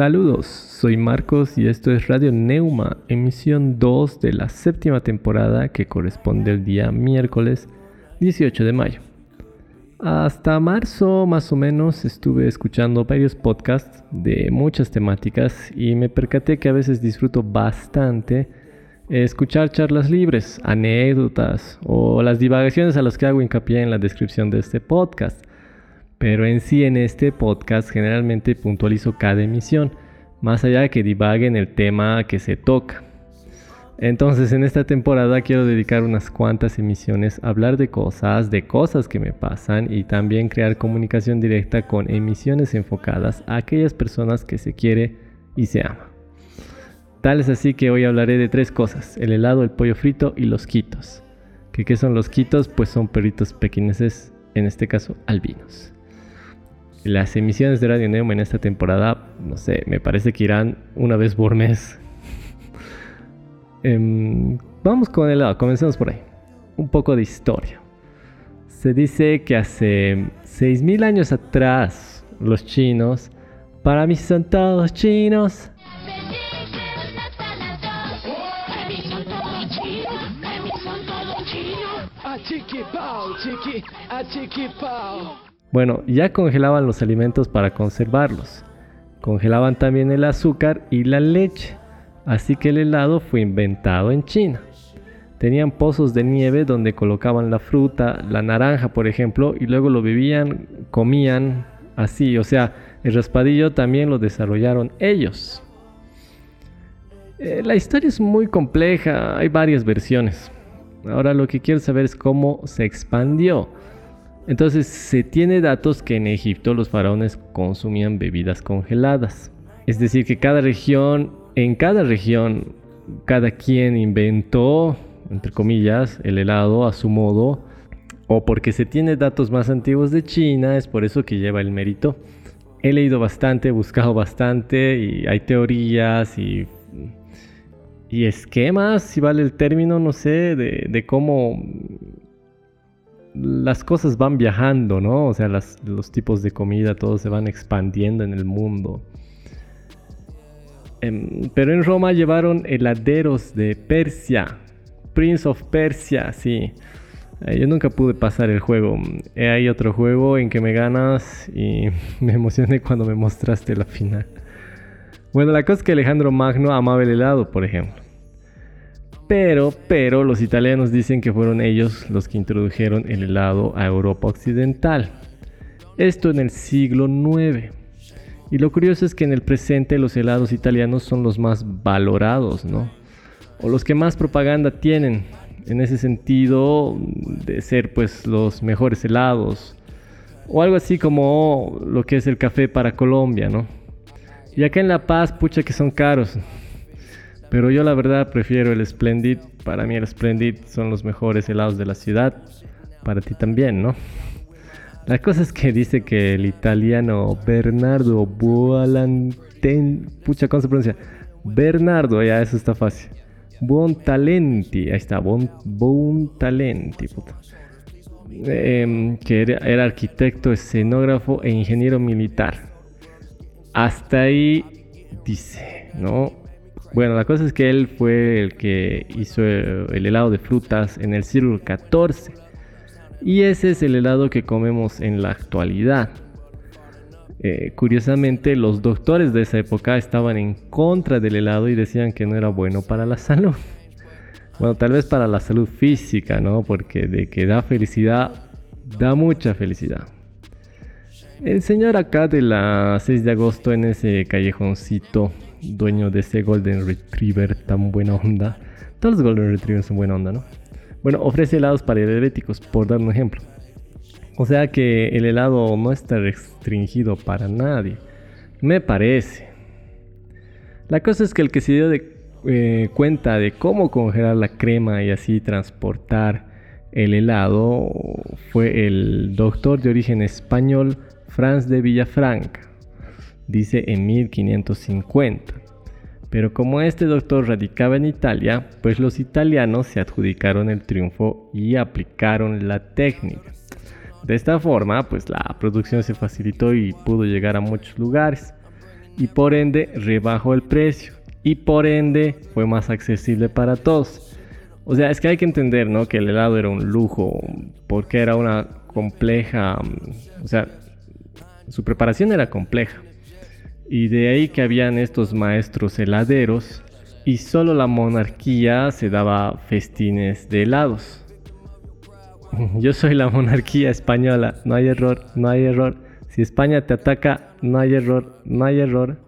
Saludos, soy Marcos y esto es Radio Neuma, emisión 2 de la séptima temporada que corresponde al día miércoles 18 de mayo. Hasta marzo más o menos estuve escuchando varios podcasts de muchas temáticas y me percaté que a veces disfruto bastante escuchar charlas libres, anécdotas o las divagaciones a las que hago hincapié en la descripción de este podcast. Pero en sí en este podcast generalmente puntualizo cada emisión, más allá de que divague en el tema que se toca. Entonces en esta temporada quiero dedicar unas cuantas emisiones a hablar de cosas, de cosas que me pasan y también crear comunicación directa con emisiones enfocadas a aquellas personas que se quiere y se ama. Tal es así que hoy hablaré de tres cosas, el helado, el pollo frito y los quitos. ¿Qué, son los quitos? Pues son perritos pequeñeces, en este caso albinos. Las emisiones de Radio Nemo en esta temporada, no sé, me parece que irán una vez por mes Em, vamos con el lado, comencemos por ahí. Un poco de historia. Se dice que hace 6.000 años atrás los chinos, para mí son todos chinos, Bueno, ya congelaban los alimentos para conservarlos. Congelaban también el azúcar y la leche. Así que el helado fue inventado en China. Tenían pozos de nieve donde colocaban la fruta, la naranja por ejemplo, y luego lo bebían, comían así. O sea, el raspadillo también lo desarrollaron ellos. Eh, la historia es muy compleja, hay varias versiones. Ahora lo que quiero saber es cómo se expandió. Entonces se tiene datos que en Egipto los faraones consumían bebidas congeladas. Es decir, que cada región en cada región, cada quien inventó, entre comillas, el helado a su modo, o porque se tiene datos más antiguos de China, es por eso que lleva el mérito. He leído bastante, he buscado bastante y hay teorías y, y esquemas, si vale el término, no sé, de, de cómo las cosas van viajando, ¿no? O sea, los tipos de comida, todos se van expandiendo en el mundo. Em, pero en Roma llevaron heladeros de Persia. Prince of Persia, sí. Eh, yo nunca pude pasar el juego. Hay otro juego en que me ganas y me emocioné cuando me mostraste la final. Bueno, la cosa es que Alejandro Magno amaba el helado, por ejemplo. Pero, pero los italianos dicen que fueron ellos los que introdujeron el helado a Europa Occidental. Esto en el siglo IX. Y lo curioso es que en el presente los helados italianos son los más valorados, ¿no? O los que más propaganda tienen, en ese sentido de ser pues los mejores helados. O algo así como lo que es el café para Colombia, ¿no? Y acá en La Paz, pucha que son caros. Pero yo la verdad prefiero el Splendid. Para mí el Splendid son los mejores helados de la ciudad. Para ti también, ¿no? La cosa es que dice que el italiano Bernardo Buolanten, pucha, ¿cómo se pronuncia? Bernardo, ya eso está fácil. Buontalenti, ahí está, Buontalenti, puta. Em, que era, arquitecto, escenógrafo e ingeniero militar. Hasta ahí dice, ¿no? Bueno, la cosa es que él fue el que hizo el helado de frutas en el siglo XIV y ese es el helado que comemos en la actualidad. Eh, curiosamente, los doctores de esa época estaban en contra del helado y decían que no era bueno para la salud. Bueno, tal vez para la salud física, ¿no? Porque de que da felicidad, da mucha felicidad. El señor acá de la 6 de agosto en ese callejoncito, dueño de ese Golden Retriever tan buena onda. Todos los Golden Retrievers son buena onda, ¿no? Bueno, ofrece helados para diabéticos, por dar un ejemplo. O sea que el helado no está restringido para nadie. Me parece. La cosa es que el que se dio de, eh, cuenta de cómo congelar la crema y así transportar el helado fue el doctor de origen español Franz de Villafranca. Dice en 1550. Pero como este doctor radicaba en Italia, pues los italianos se adjudicaron el triunfo y aplicaron la técnica. De esta forma, pues la producción se facilitó y pudo llegar a muchos lugares. y por ende rebajó el precio y por ende fue más accesible para todos. O sea, es que hay que entender, ¿no? Que el helado era un lujo porque era una compleja, o sea, su preparación era compleja. Y de ahí que habían estos maestros heladeros y solo la monarquía se daba festines de helados. Yo soy la monarquía española, no hay error, no hay error. Si España te ataca, no hay error, no hay error.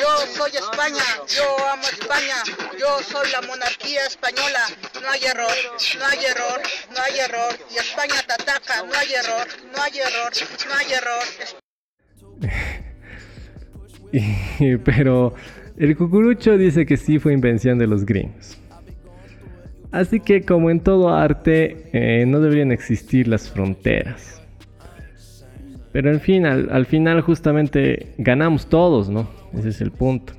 Yo soy España, yo amo España, yo soy la monarquía española, no hay error, no hay error, no hay error. Y España te ataca, no hay error, no hay error, no hay error. Pero el cucurucho dice que sí fue invención de los gringos. Así que como en todo arte, eh, no deberían existir las fronteras. Pero en fin, al, final justamente ganamos todos, ¿no? Ese es el punto.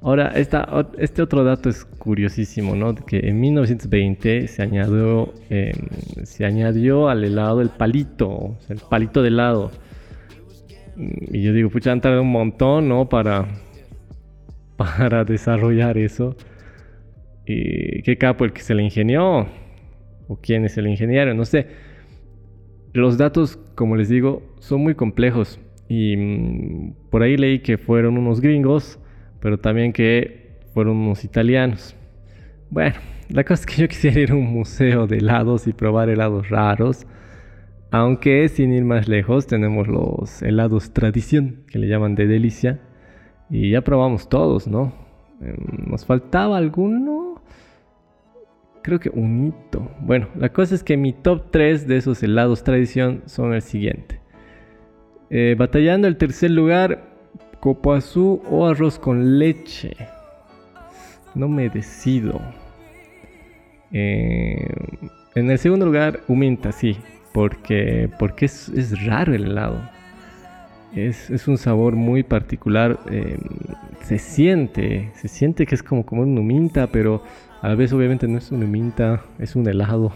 Ahora, este otro dato es curiosísimo, ¿no? Que en 1920 se añadió, em, se añadió al helado el palito, el palito de helado. Y yo digo, pucha, han tardado un montón, ¿no? Para, para desarrollar eso. Y qué capo el que se le ingenió. O quién se le ingeniaron, no sé. Los datos, como les digo, son muy complejos. Y mm, por ahí leí que fueron unos gringos, pero también que fueron unos italianos. Bueno, la cosa es que yo quisiera ir a un museo de helados y probar helados raros. Aunque sin ir más lejos tenemos los helados tradición, que le llaman de delicia. Y ya probamos todos, ¿no? Em, nos faltaba alguno. Creo que un hito. Bueno, la cosa es que mi top 3 de esos helados tradición son el siguiente. Eh, batallando el tercer lugar, copo azul o arroz con leche. No me decido. Eh, en el segundo lugar, huminta, sí porque, porque es, raro el helado. Es, un sabor muy particular. Em, se siente, se siente que es como, como un minta, pero a vez obviamente no es una minta, es un helado.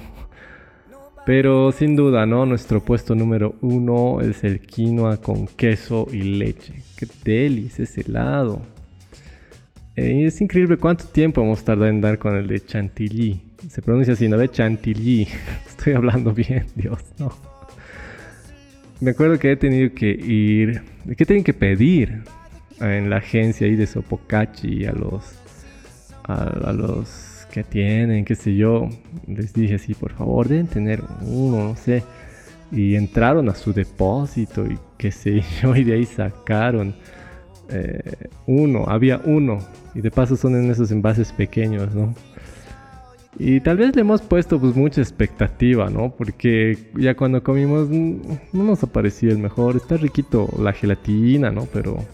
Pero sin duda, ¿no? Nuestro puesto número uno es el quinoa con queso y leche. ¡Qué delis ese helado! Eh, es increíble cuánto tiempo hemos tardado en dar con el de chantilly. Se pronuncia así, ¿no? De chantilly. Estoy hablando bien, Dios, no. Me acuerdo que he tenido que ir. ¿Qué tienen que pedir en la agencia ahí de Sopocachi a los. A, los que tienen, qué sé yo. Les dije así, por favor, deben tener uno, no sé. Y entraron a su depósito y qué sé yo, y de ahí sacaron eh, uno, había uno. Y de paso son en esos envases pequeños, ¿no? Y tal vez le hemos puesto pues mucha expectativa, ¿no? Porque ya cuando comimos mm, no nos ha parecido el mejor. Está riquito la gelatina, ¿no? Pero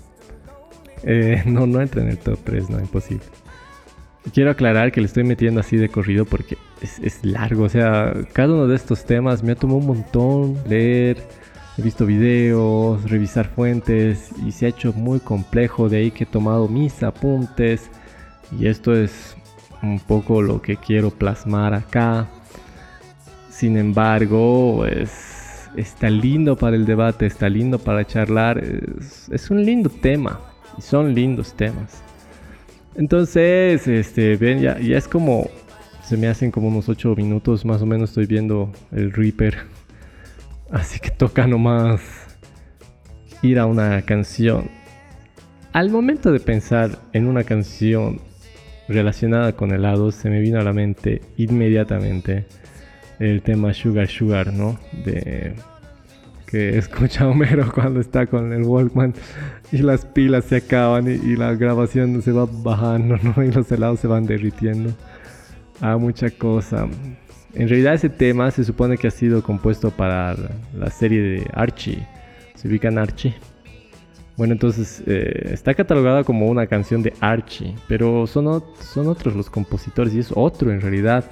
eh, no, no entra en el top 3, no, imposible. Quiero aclarar que le estoy metiendo así de corrido porque es, es largo. O sea, cada uno de estos temas me ha tomado un montón leer. He visto videos, revisar fuentes y se ha hecho muy complejo. De ahí que he tomado mis apuntes. Y esto es un poco lo que quiero plasmar acá. Sin embargo, es, está lindo para el debate, está lindo para charlar. Es, un lindo tema son lindos temas. Entonces, este, ven, ya, ya es como, se me hacen como unos 8 minutos más o menos estoy viendo el Reaper. Así que toca nomás ir a una canción. Al momento de pensar en una canción relacionada con helados, se me vino a la mente inmediatamente el tema Sugar Sugar, ¿no? De que escucha Homero cuando está con el Walkman y las pilas se acaban y, la grabación se va bajando, ¿no? Y los helados se van derritiendo. Ah, mucha cosa. En realidad ese tema se supone que ha sido compuesto para la serie de Archie. ¿Se ubican Archie? Bueno, entonces eh, está catalogada como una canción de Archie, pero son, son otros los compositores y es otro en realidad.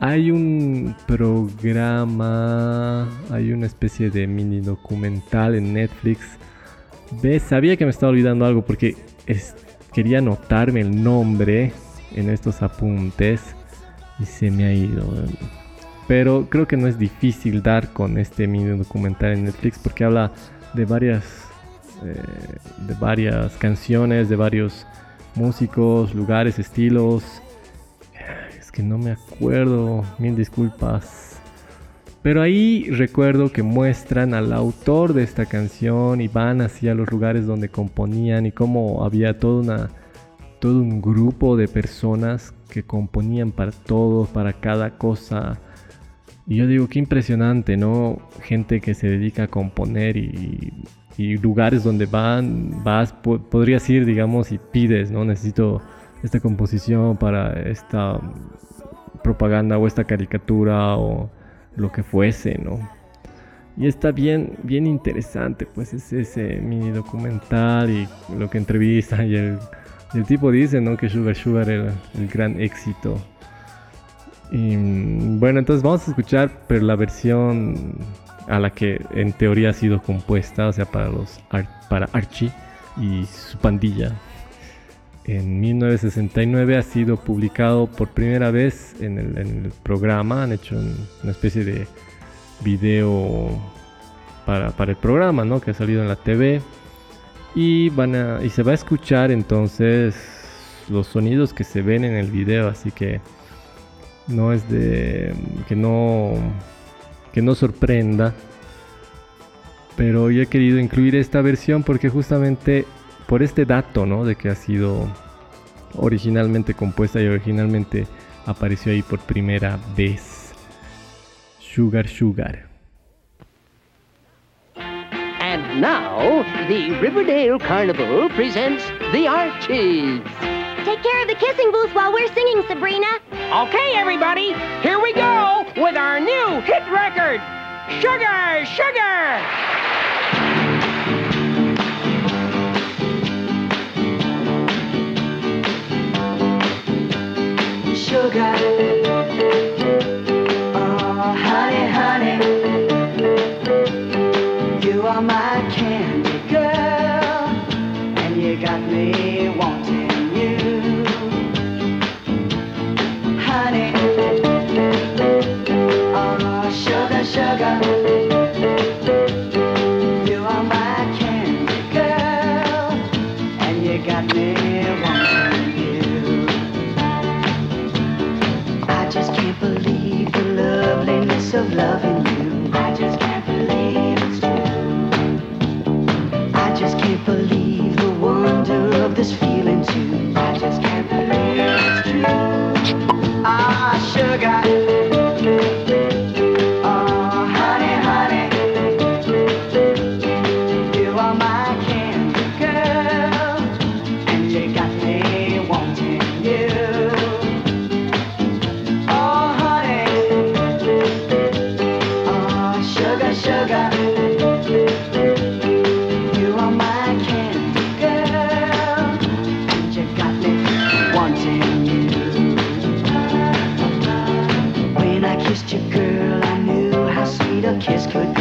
Hay un programa, hay una especie de mini documental en Netflix. ¿Ves? Sabía que me estaba olvidando algo porque quería anotarme el nombre en estos apuntes y se me ha ido. Pero creo que no es difícil dar con este mini documental en Netflix porque habla de varias eh, de varias canciones, de varios músicos, lugares, estilos. Es que no me acuerdo, mil disculpas. Pero ahí recuerdo que muestran al autor de esta canción y van hacia los lugares donde componían y cómo había toda una, todo un grupo de personas que componían para todo, para cada cosa. Y yo digo, qué impresionante, ¿no? Gente que se dedica a componer y, lugares donde van, vas, podrías ir, digamos, y pides, ¿no? Necesito esta composición para esta propaganda o esta caricatura o lo que fuese, ¿no? Y está bien, bien interesante, pues es ese mini documental y lo que entrevista y el tipo dice, ¿no? Que Sugar Sugar era el gran éxito. Y bueno, entonces vamos a escuchar, pero la versión a la que en teoría ha sido compuesta, o sea, para los para Archie y su pandilla. En 1969 ha sido publicado por primera vez en el, en el programa, han hecho una especie de video para, para el programa, ¿no? Que ha salido en la TV y van a y se va a escuchar entonces los sonidos que se ven en el video así que no es de que no que no sorprenda. Pero yo he querido incluir esta versión porque justamente por este dato no de que ha sido originalmente compuesta y originalmente apareció ahí por primera vez. Sugar Sugar. And now, the Riverdale Carnival presents the Archies. Take care of the kissing booth while we're singing, Sabrina. Okay, everybody, here we go with our new hit record, Sugar, Sugar! Sugar. I got. kissed you, girl, I knew how sweet a kiss could be.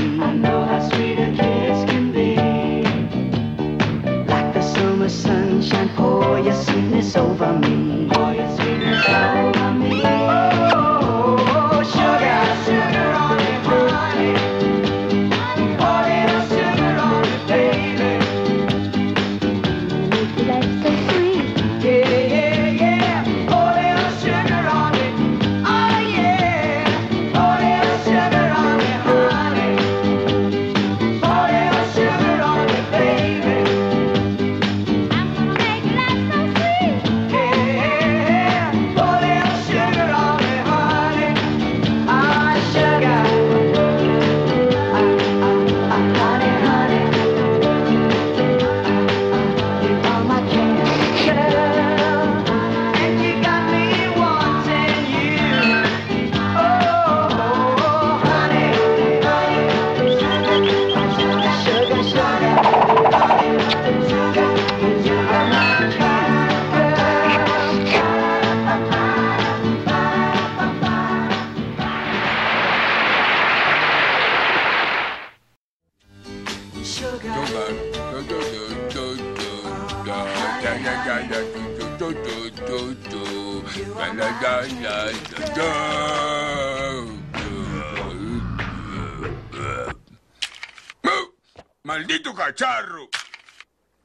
¡Maldito cacharro!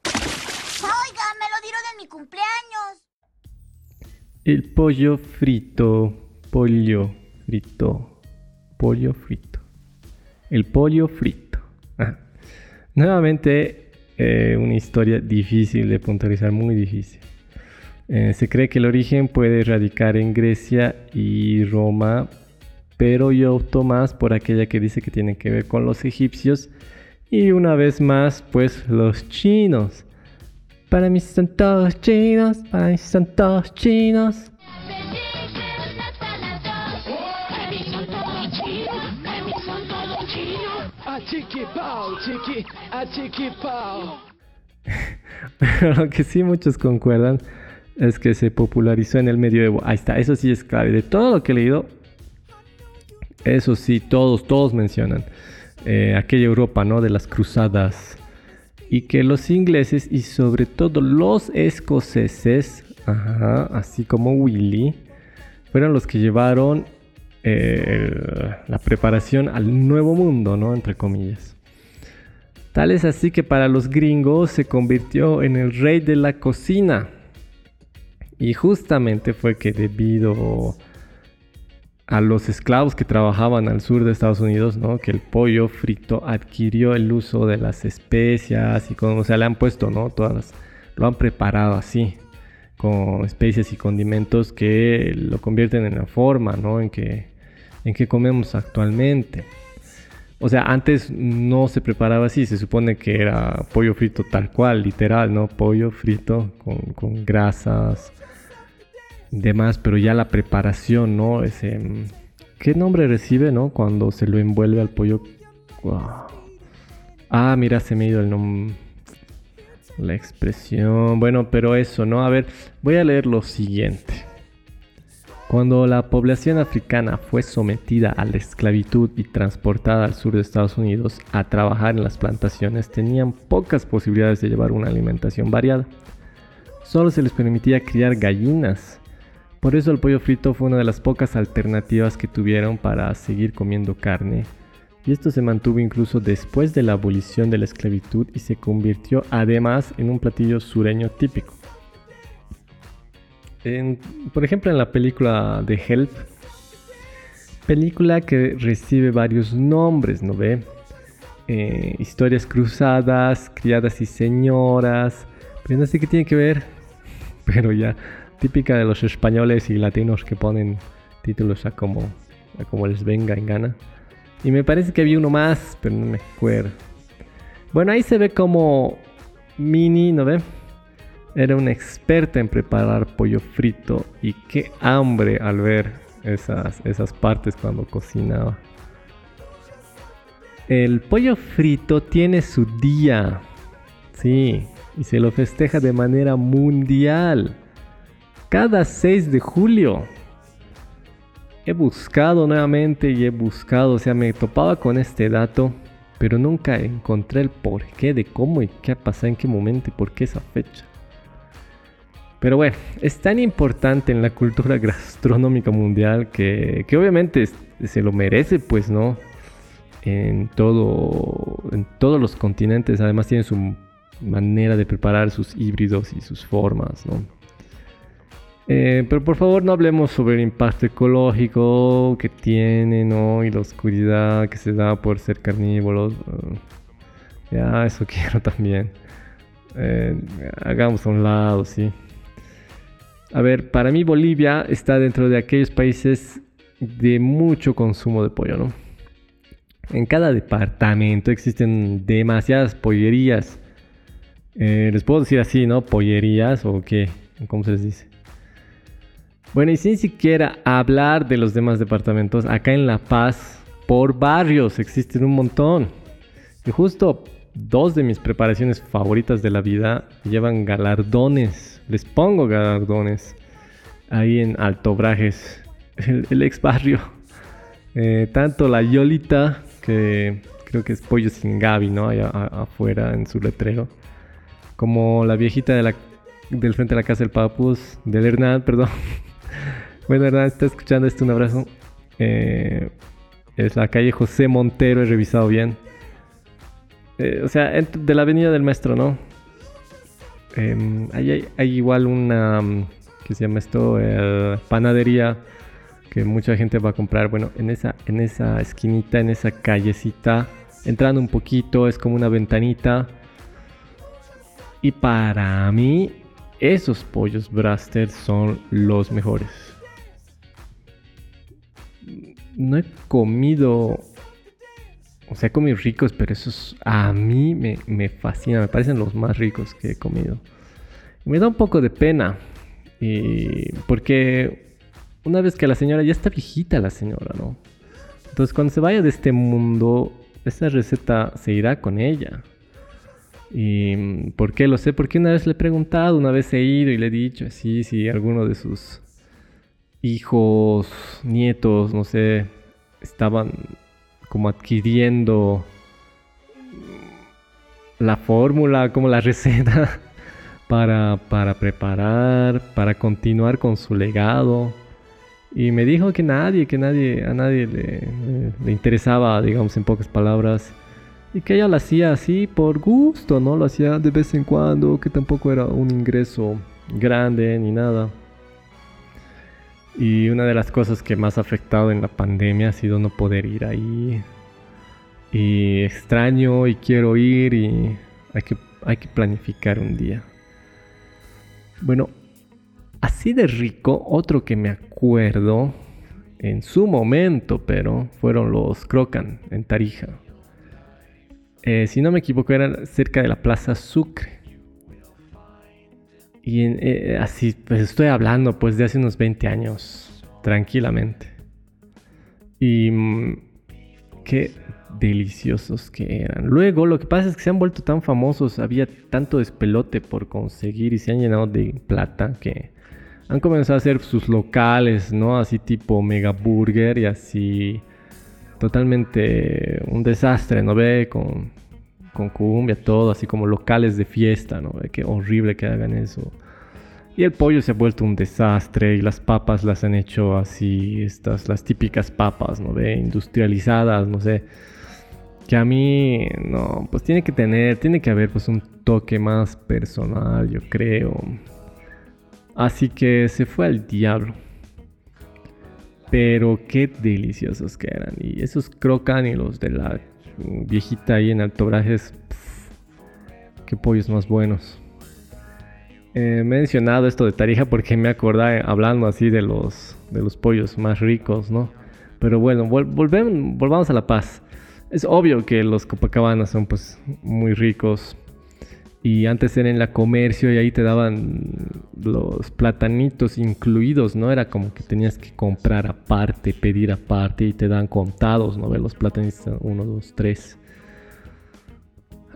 Oiga, me lo dieron en mi cumpleaños. El pollo frito. Pollo frito. Pollo frito. El pollo frito. Ah. Nuevamente, eh, una historia difícil de puntualizar, muy difícil. Eh, se cree que el origen puede radicar en Grecia y Roma, pero yo opto más por aquella que dice que tiene que ver con los egipcios y una vez más, pues los chinos. Para mí son todos chinos, para mí son todos chinos. Pero lo que sí muchos concuerdan es que se popularizó en el medioevo. Ahí está, eso sí es clave. De todo lo que he leído, eso sí, todos, todos mencionan eh, aquella Europa, ¿no? De las cruzadas. Y que los ingleses y sobre todo los escoceses, así como Willy, fueron los que llevaron eh, la preparación al nuevo mundo, ¿no? Entre comillas. Tal es así que para los gringos se convirtió en el rey de la cocina. Y justamente fue que debido a los esclavos que trabajaban al sur de Estados Unidos, ¿no? Que el pollo frito adquirió el uso de las especias y como se le han puesto, ¿no? Todas lo han preparado así, con especias y condimentos que lo convierten en la forma, ¿no? En que, en que comemos actualmente. O sea, antes no se preparaba así, se supone que era pollo frito tal cual, literal, ¿no? Pollo frito con, con grasas, demás, pero ya la preparación, ¿no? Ese, ¿Qué nombre recibe, no? Cuando se lo envuelve al pollo. Ah, mira, se me ha ido el nombre. La expresión. Bueno, pero eso, ¿no? A ver, voy a leer lo siguiente. Cuando la población africana fue sometida a la esclavitud y transportada al sur de Estados Unidos a trabajar en las plantaciones, tenían pocas posibilidades de llevar una alimentación variada. Solo se les permitía criar gallinas por eso el pollo frito fue una de las pocas alternativas que tuvieron para seguir comiendo carne. Y esto se mantuvo incluso después de la abolición de la esclavitud y se convirtió además en un platillo sureño típico. Por ejemplo, en la película de Help, película que recibe varios nombres, ¿no ve? Eh, historias cruzadas, criadas y señoras, pero no sé qué tiene que ver, pero ya típica de los españoles y latinos que ponen títulos a como, a como les venga en gana. Y me parece que había uno más, pero no me acuerdo. Bueno, ahí se ve como Mini, ¿no ve? Era una experta en preparar pollo frito y qué hambre al ver esas, esas partes cuando cocinaba. El pollo frito tiene su día, sí, y se lo festeja de manera mundial cada 6 de julio. He buscado nuevamente y he buscado, o sea, me topaba con este dato, pero nunca encontré el porqué de cómo y qué ha pasado, en qué momento y por qué esa fecha. Pero bueno, es tan importante en la cultura gastronómica mundial que, que obviamente se lo merece, pues, ¿no? En, todo, en todos los continentes, además tiene su manera de preparar sus híbridos y sus formas, ¿no? Eh, pero por favor no hablemos sobre el impacto ecológico que tiene, ¿no? Y la oscuridad que se da por ser carnívoros. ya, eso quiero también. Eh, hagamos a un lado, sí. A ver, para mí Bolivia está dentro de aquellos países de mucho consumo de pollo, ¿no? En cada departamento existen demasiadas pollerías. Eh, les puedo decir así, ¿no? Pollerías o qué, ¿cómo se les dice? Bueno, y sin siquiera hablar de los demás departamentos, acá en La Paz, por barrios existen un montón. Y justo dos de mis preparaciones favoritas de la vida llevan galardones. Les pongo galardones ahí en Alto Brajes, el, ex barrio. Eh, tanto la Yolita, que creo que es pollo sin Gaby, ¿no? Allá afuera en su letrero. Como la viejita de la, del frente de la casa del Papus, del Hernán, perdón. Bueno, Hernán, está escuchando esto, un abrazo. Eh, es la calle José Montero, he revisado bien. Eh, o sea, de la avenida del maestro, ¿no? Hay, igual una, mm, que se llama esto? Eh, panadería que mucha gente va a comprar. Bueno, en esa, en esa esquinita, en esa callecita, entrando un poquito, es como una ventanita. Y para mí, esos pollos Braster son los mejores. No he comido o sea, he comido ricos, pero esos a mí me, me fascinan, me parecen los más ricos que he comido. me da un poco de pena, y porque una vez que la señora ya está viejita, la señora, ¿no? Entonces, cuando se vaya de este mundo, esa receta se irá con ella. ¿Y por qué lo sé? Porque una vez le he preguntado, una vez he ido y le he dicho, sí, sí, alguno de sus hijos, nietos, no sé, estaban como adquiriendo la fórmula, como la receta para, para preparar, para continuar con su legado. Y me dijo que nadie, que nadie, a nadie le, interesaba, digamos en pocas palabras. Y que ella lo hacía así por gusto, ¿no? Lo hacía de vez en cuando, que tampoco era un ingreso grande ni nada. Y una de las cosas que más ha afectado en la pandemia ha sido no poder ir ahí. Y extraño y quiero ir y hay que, hay que planificar un día. Bueno, así de rico, otro que me acuerdo en su momento, pero fueron los Crocan en Tarija. Eh, si no me equivoco, eran cerca de la Plaza Sucre. Y eh, así, pues estoy hablando pues de hace unos 20 años, tranquilamente. Y mm, qué deliciosos que eran. Luego, lo que pasa es que se han vuelto tan famosos, había tanto despelote por conseguir y se han llenado de plata que han comenzado a hacer sus locales, ¿no? Así tipo Mega Burger y así totalmente un desastre, ¿no ve? Con con cumbia, todo, así como locales de fiesta, ¿no? Qué horrible que hagan eso. Y el pollo se ha vuelto un desastre y las papas las han hecho así, estas, las típicas papas, ¿no? ve industrializadas, no sé. Que a mí, no, pues tiene que tener, tiene que haber pues un toque más personal, yo creo. Así que se fue al diablo. Pero qué deliciosos que eran. Y esos crocan y los de la viejita ahí en Altobrajes. qué pollos más buenos. he mencionado esto de Tarija porque me acordé hablando así de los, de los pollos más ricos, ¿no? Pero bueno, volvemos, volvamos a La Paz. Es obvio que los Copacabana son pues muy ricos, y antes era en la comercio y ahí te daban los platanitos incluidos, ¿no? Era como que tenías que comprar aparte, pedir aparte y te dan contados, ¿no? Los platanitos, uno, dos, tres.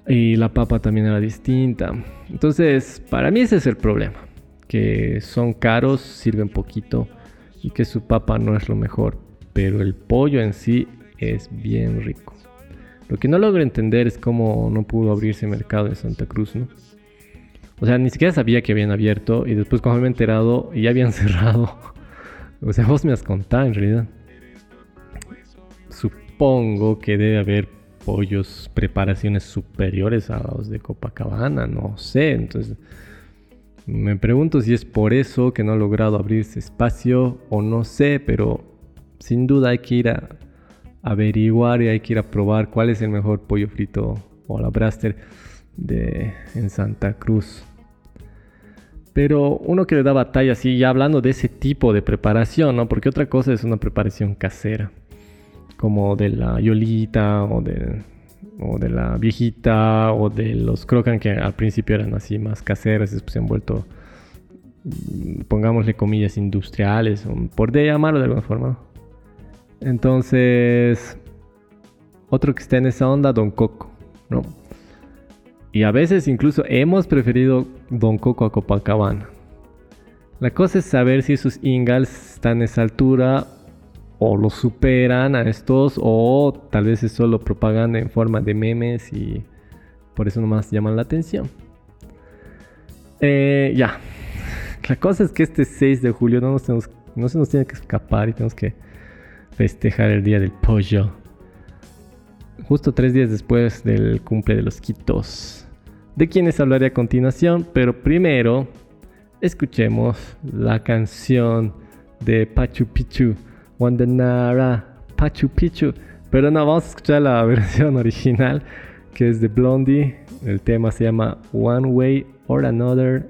Y la papa también era distinta. Entonces, para mí ese es el problema. Que son caros, sirven poquito y que su papa no es lo mejor. Pero el pollo en sí es bien rico. Lo que no logro entender es cómo no pudo abrirse mercado en Santa Cruz, ¿no? O sea, ni siquiera sabía que habían abierto y después cuando me he enterado ya habían cerrado. o sea, vos me has contado en realidad. Supongo que debe haber pollos, preparaciones superiores a los de Copacabana, no sé. Entonces, me pregunto si es por eso que no ha logrado abrirse espacio o no sé, pero sin duda hay que ir a averiguar y hay que ir a probar cuál es el mejor pollo frito o la braster de, en Santa Cruz. Pero uno que le da batalla, sí, ya hablando de ese tipo de preparación, ¿no? Porque otra cosa es una preparación casera, como de la yolita o de, o de la viejita o de los crocan que al principio eran así más caseras, después se han vuelto, mm, pongámosle comillas, industriales, por de llamarlo de alguna forma. Entonces, otro que está en esa onda, Don Coco, ¿no? Y a veces incluso hemos preferido Don Coco a Copacabana. La cosa es saber si esos ingals están a esa altura o lo superan a estos o tal vez es solo propaganda en forma de memes y por eso nomás llaman la atención. Eh, ya. La cosa es que este 6 de julio no, nos no se nos tiene que escapar y tenemos que festejar el día del pollo. Justo tres días después del cumple de los Quitos. de quienes hablaré a continuación, pero primero escuchemos la canción de Pachu Picchu, Wandanara, Pachu Picchu. Pero no, vamos a escuchar la versión original que es de Blondie. El tema se llama One Way or Another,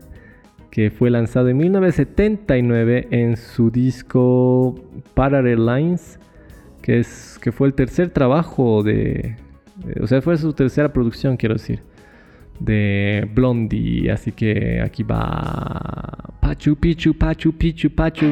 que fue lanzado en 1979 en su disco Parallel Lines, que, es, que fue el tercer trabajo de. O sea, fue su tercera producción, quiero decir de Blondie. Así que aquí va Pachu Pichu, Pachu Pichu, Pachu.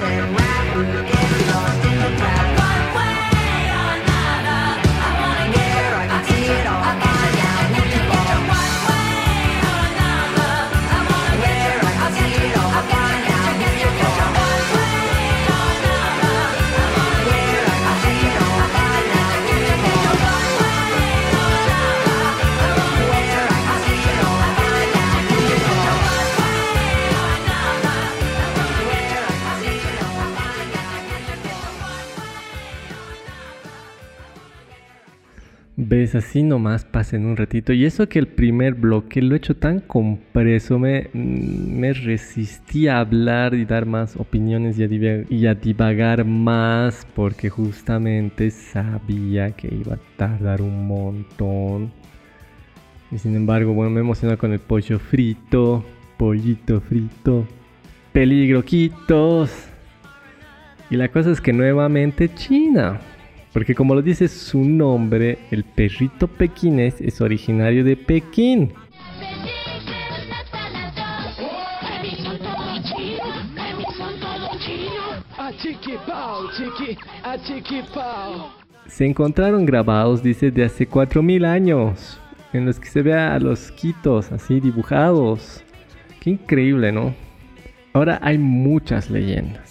nothing. Ves, así nomás pasen un ratito. Y eso que el primer bloque lo he hecho tan compreso, me, me resistí a hablar y dar más opiniones y a, diva- y a divagar más porque justamente sabía que iba a tardar un montón. Y sin embargo, bueno, me emocionó con el pollo frito, pollito frito, peligro quitos. Y la cosa es que nuevamente China. Porque como lo dice su nombre, el perrito pequinés es originario de Pekín. Se encontraron grabados, dice, de hace 4000 años, en los que se ve a los quitos así dibujados. Qué increíble, ¿no? Ahora hay muchas leyendas.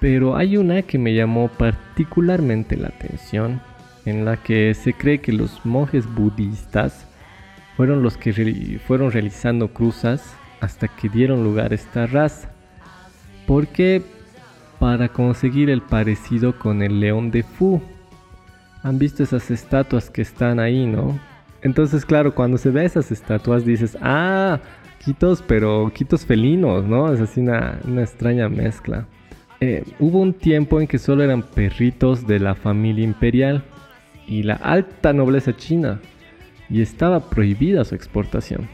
Pero hay una que me llamó particularmente la atención, en la que se cree que los monjes budistas fueron los que fueron realizando cruzas hasta que dieron lugar a esta raza. Porque para conseguir el parecido con el león de Fu. Han visto esas estatuas que están ahí, ¿no? Entonces, claro, cuando se ve esas estatuas dices, ah, quitos, pero quitos felinos, ¿no? Es así una, una extraña mezcla. Eh, hubo un tiempo en que solo eran perritos de la familia imperial y la alta nobleza china y estaba prohibida su exportación.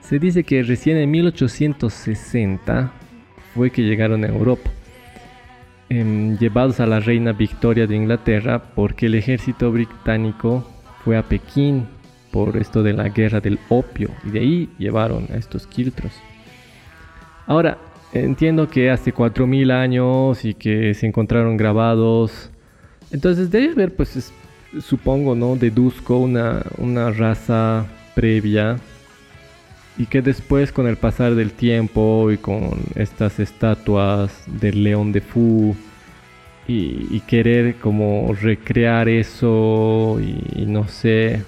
Se dice que recién en 1860 fue que llegaron a Europa, em, llevados a la reina Victoria de Inglaterra porque el ejército británico fue a Pekín por esto de la guerra del opio y de ahí llevaron a estos quiltros. Ahora, entiendo que hace 4000 años y que se encontraron grabados. Entonces debe haber, pues, es- supongo, ¿no? Deduzco una, una raza previa. Y que después, con el pasar del tiempo y con estas estatuas del león de Fu y, y querer como recrear eso y, no sé,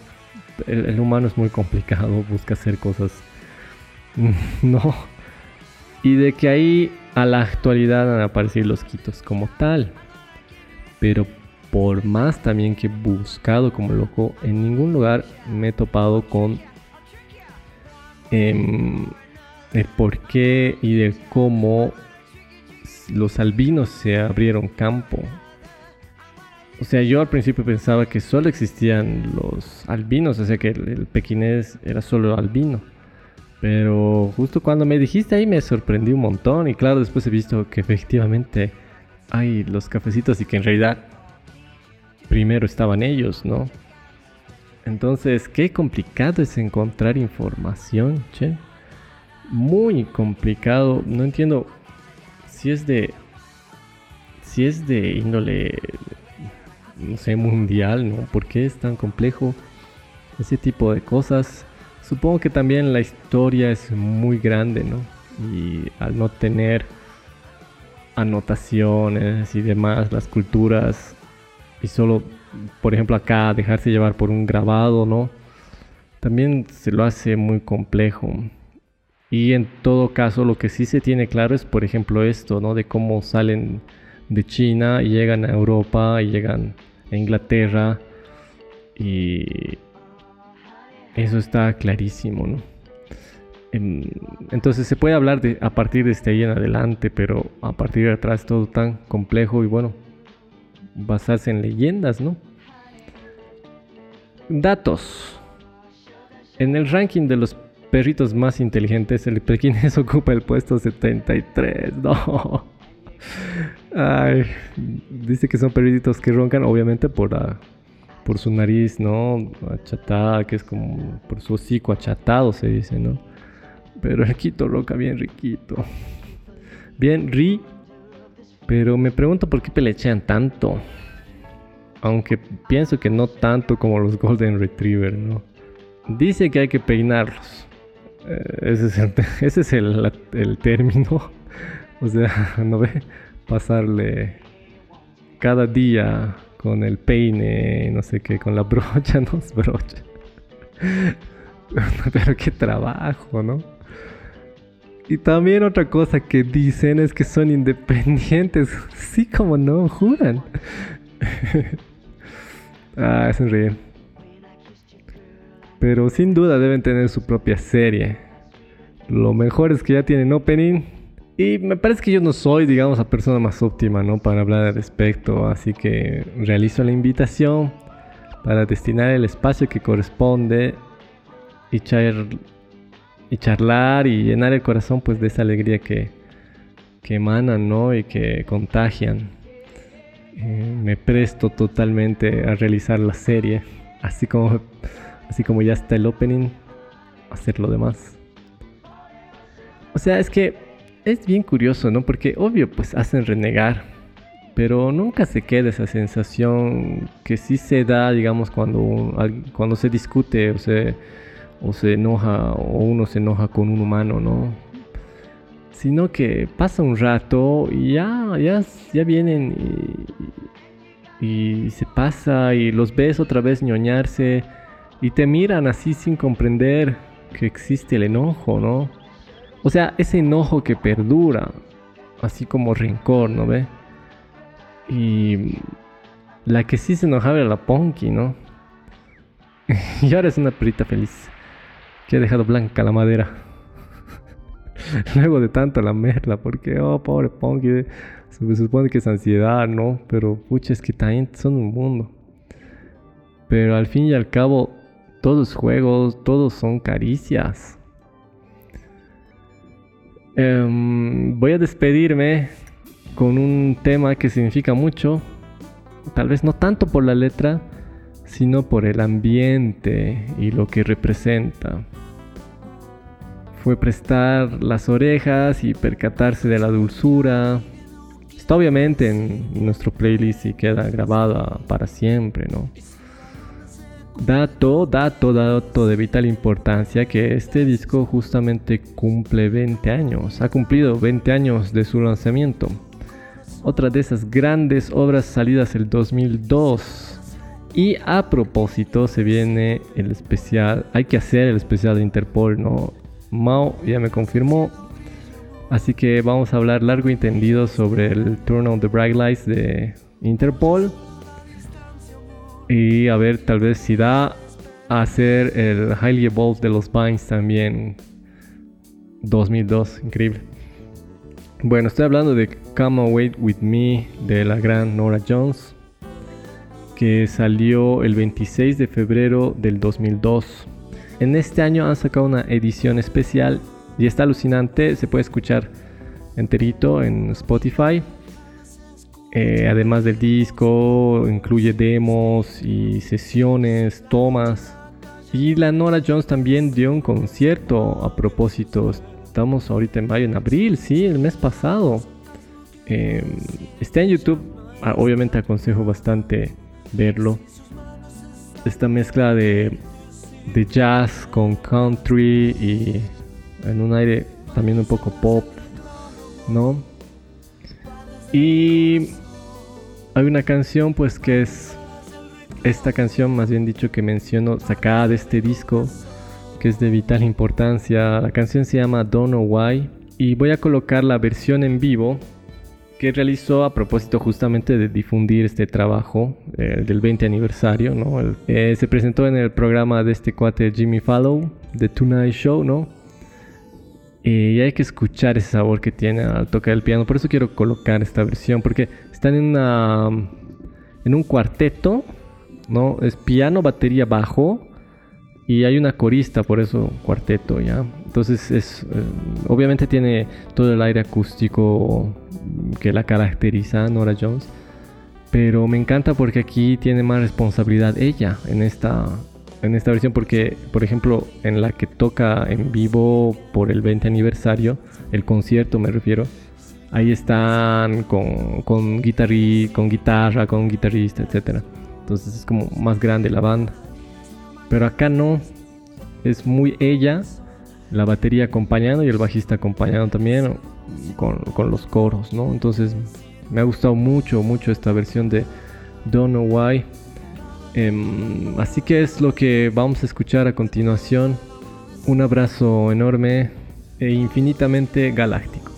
el humano es muy complicado, busca hacer cosas. no. Y de que ahí a la actualidad han aparecido los quitos como tal. Pero por más también que he buscado como loco, en ningún lugar me he topado con em, el por qué y de cómo los albinos se abrieron campo. O sea, yo al principio pensaba que solo existían los albinos, o sea que el, el pequinés era solo albino. Pero justo cuando me dijiste ahí me sorprendí un montón y claro, después he visto que efectivamente hay los cafecitos y que en realidad primero estaban ellos, ¿no? Entonces, qué complicado es encontrar información, che. Muy complicado. No entiendo si es de si es de índole no sé, mundial, ¿no? ¿Por qué es tan complejo ese tipo de cosas? Supongo que también la historia es muy grande, ¿no? Y al no tener anotaciones y demás, las culturas, y solo, por ejemplo, acá dejarse llevar por un grabado, ¿no? También se lo hace muy complejo. Y en todo caso, lo que sí se tiene claro es, por ejemplo, esto, ¿no? De cómo salen de China y llegan a Europa y llegan a Inglaterra. Y eso está clarísimo, ¿no? Em, Entonces se puede hablar de a partir de este ahí en adelante, pero a partir de atrás todo tan complejo y bueno, basarse en leyendas, ¿no? Datos. En el ranking de los perritos más inteligentes, el pequinés ocupa el puesto 73. No. Ay, dice que son perritos que roncan, obviamente por, la- por su nariz, ¿no? Achatada, que es como por su hocico achatado, se dice, ¿no? Pero el Quito ronca bien riquito. Bien ri. Pero me pregunto por qué pelechean tanto. Aunque pienso que no tanto como los Golden Retriever, ¿no? Dice que hay que peinarlos. Eh, ese es el término. O sea, no ve pasarle cada día con el peine, no sé qué, con la brocha, no es brocha. Pero qué trabajo, ¿no? Y también otra cosa que dicen es que son independientes. Sí, como no, juran. ah, es un reír. Pero sin duda deben tener su propia serie. Lo mejor es que ya tienen opening. Y me parece que yo no soy, digamos, la persona más óptima, ¿no? Para hablar al respecto. Así que realizo la invitación para destinar el espacio que corresponde y, char- y charlar y llenar el corazón pues de esa alegría que, que emanan, ¿no? Y que contagian. Eh, me presto totalmente a realizar la serie, así como, así como ya está el opening, hacer lo demás. O sea, es que es bien curioso, ¿no? Porque obvio, pues hacen renegar, pero nunca se queda esa sensación que sí se da, digamos, cuando, cuando se discute o se, o se enoja, o uno se enoja con un humano, ¿no? sino que pasa un rato y ya, ya, ya vienen y, y se pasa y los ves otra vez ñoñarse y te miran así sin comprender que existe el enojo, ¿no? O sea, ese enojo que perdura, así como rencor, ¿no ve? Y la que sí se enojaba era la Ponky, ¿no? y ahora es una perrita feliz que ha dejado blanca la madera. Luego de tanto la merla, porque, oh, pobre Ponky, se supone que es ansiedad, ¿no? Pero, pucha, es que también son un mundo. Pero al fin y al cabo, todos juegos, todos son caricias. Em, voy a despedirme con un tema que significa mucho, tal vez no tanto por la letra, sino por el ambiente y lo que representa. Fue prestar las orejas y percatarse de la dulzura. Está obviamente en nuestro playlist y queda grabada para siempre, ¿no? Dato, dato, dato de vital importancia que este disco justamente cumple 20 años. Ha cumplido 20 años de su lanzamiento. Otra de esas grandes obras salidas el 2002. Y a propósito se viene el especial, hay que hacer el especial de Interpol, ¿no? Mao ya me confirmó. Así que vamos a hablar largo y tendido sobre el Turn on the Bright Lights de Interpol. Y a ver, tal vez si da a hacer el Highly Evolved de los Vines también. 2002, increíble. Bueno, estoy hablando de Come Away With Me de la gran Nora Jones, que salió el 26 de febrero del 2002. En este año han sacado una edición especial y está alucinante, se puede escuchar enterito en Spotify. Eh, además del disco, incluye demos y sesiones, tomas. Y la Nora Jones también dio un concierto a propósito. Estamos ahorita en mayo, en abril, sí, el mes pasado. Eh, está en YouTube. Ah, obviamente aconsejo bastante verlo. Esta mezcla de, de jazz con country y en un aire también un poco pop, ¿no? Y hay una canción pues que es esta canción, más bien dicho, que menciono, sacada de este disco, que es de vital importancia. La canción se llama Don't Know Why y voy a colocar la versión en vivo que realizó a propósito justamente de difundir este trabajo eh, del 20 aniversario, ¿no? Eh, se presentó en el programa de este cuate Jimmy Fallow, The Tonight Show, ¿no? Y hay que escuchar ese sabor que tiene al tocar el piano. Por eso quiero colocar esta versión, porque están en un cuarteto, ¿no? Es piano, batería, bajo y hay una corista, por eso cuarteto, ¿ya? Entonces es eh, obviamente tiene todo el aire acústico que la caracteriza Nora Jones, pero me encanta porque aquí tiene más responsabilidad ella en esta en esta versión porque por ejemplo en la que toca en vivo por el 20 aniversario, el concierto me refiero, ahí están con, con, guitarri- con guitarra, con guitarrista, etc. Entonces es como más grande la banda. Pero acá no. Es muy ella, la batería acompañando y el bajista acompañando también con, con los coros, ¿no? Entonces me ha gustado mucho, mucho esta versión de Don't Know Why. Em, así que es lo que vamos a escuchar a continuación. Un abrazo enorme e infinitamente galáctico.